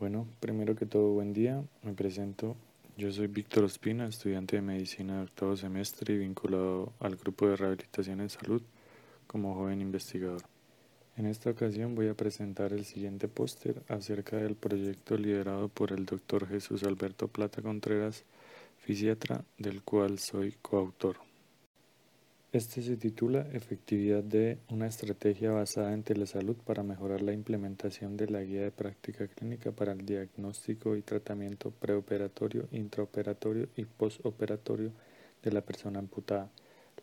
Bueno, primero que todo, buen día. Me presento. Yo soy Víctor Ospina, estudiante de medicina de octavo semestre y vinculado al grupo de rehabilitación en salud como joven investigador. En esta ocasión voy a presentar el siguiente póster acerca del proyecto liderado por el doctor Jesús Alberto Plata Contreras, fisiatra, del cual soy coautor. Este se titula Efectividad de una estrategia basada en telesalud para mejorar la implementación de la guía de práctica clínica para el diagnóstico y tratamiento preoperatorio, intraoperatorio y postoperatorio de la persona amputada,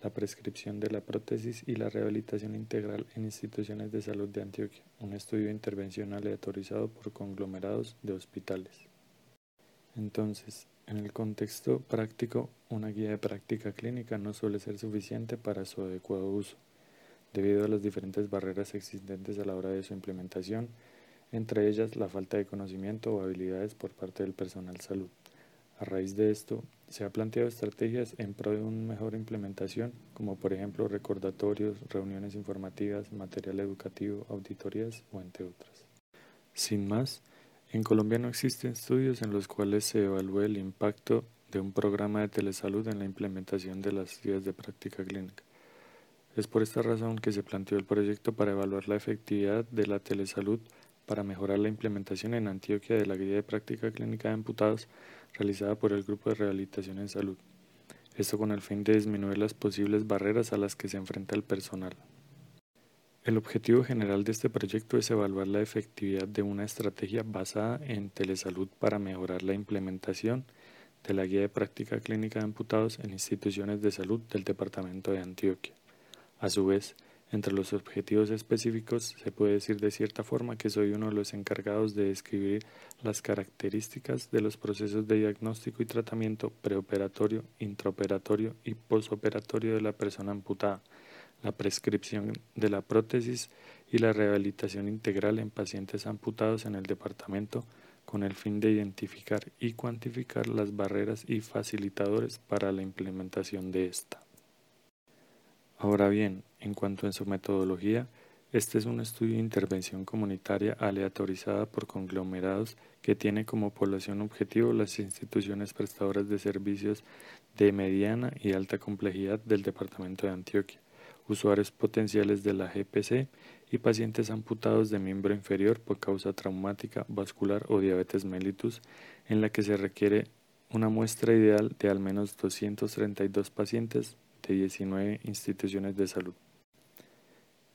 la prescripción de la prótesis y la rehabilitación integral en instituciones de salud de Antioquia, un estudio de intervención aleatorizado por conglomerados de hospitales. Entonces, en el contexto práctico, una guía de práctica clínica no suele ser suficiente para su adecuado uso, debido a las diferentes barreras existentes a la hora de su implementación, entre ellas la falta de conocimiento o habilidades por parte del personal salud. A raíz de esto, se han planteado estrategias en pro de una mejor implementación, como por ejemplo recordatorios, reuniones informativas, material educativo, auditorías o entre otras. Sin más, en Colombia no existen estudios en los cuales se evalúe el impacto de un programa de telesalud en la implementación de las guías de práctica clínica. Es por esta razón que se planteó el proyecto para evaluar la efectividad de la telesalud para mejorar la implementación en Antioquia de la guía de práctica clínica de amputados realizada por el Grupo de Rehabilitación en Salud. Esto con el fin de disminuir las posibles barreras a las que se enfrenta el personal. El objetivo general de este proyecto es evaluar la efectividad de una estrategia basada en telesalud para mejorar la implementación de la guía de práctica clínica de amputados en instituciones de salud del Departamento de Antioquia. A su vez, entre los objetivos específicos se puede decir de cierta forma que soy uno de los encargados de describir las características de los procesos de diagnóstico y tratamiento preoperatorio, intraoperatorio y posoperatorio de la persona amputada la prescripción de la prótesis y la rehabilitación integral en pacientes amputados en el departamento con el fin de identificar y cuantificar las barreras y facilitadores para la implementación de esta. Ahora bien, en cuanto a su metodología, este es un estudio de intervención comunitaria aleatorizada por conglomerados que tiene como población objetivo las instituciones prestadoras de servicios de mediana y alta complejidad del Departamento de Antioquia usuarios potenciales de la GPC y pacientes amputados de miembro inferior por causa traumática, vascular o diabetes mellitus, en la que se requiere una muestra ideal de al menos 232 pacientes de 19 instituciones de salud.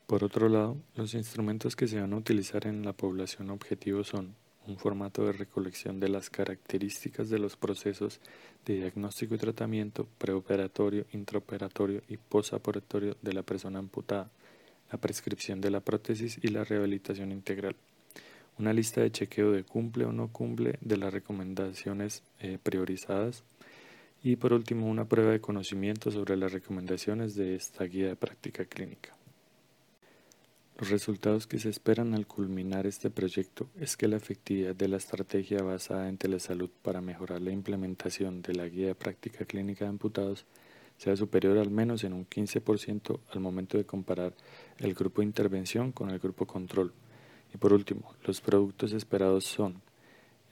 Por otro lado, los instrumentos que se van a utilizar en la población objetivo son un formato de recolección de las características de los procesos de diagnóstico y tratamiento preoperatorio, intraoperatorio y postoperatorio de la persona amputada, la prescripción de la prótesis y la rehabilitación integral. Una lista de chequeo de cumple o no cumple de las recomendaciones eh, priorizadas. Y por último, una prueba de conocimiento sobre las recomendaciones de esta guía de práctica clínica. Los resultados que se esperan al culminar este proyecto es que la efectividad de la estrategia basada en telesalud para mejorar la implementación de la guía de práctica clínica de amputados sea superior al menos en un 15% al momento de comparar el grupo de intervención con el grupo control. Y por último, los productos esperados son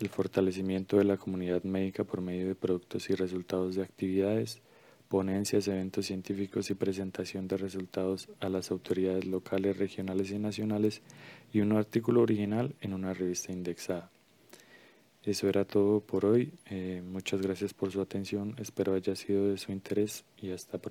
el fortalecimiento de la comunidad médica por medio de productos y resultados de actividades, ponencias, eventos científicos y presentación de resultados a las autoridades locales, regionales y nacionales y un artículo original en una revista indexada. Eso era todo por hoy. Eh, muchas gracias por su atención. Espero haya sido de su interés y hasta pronto.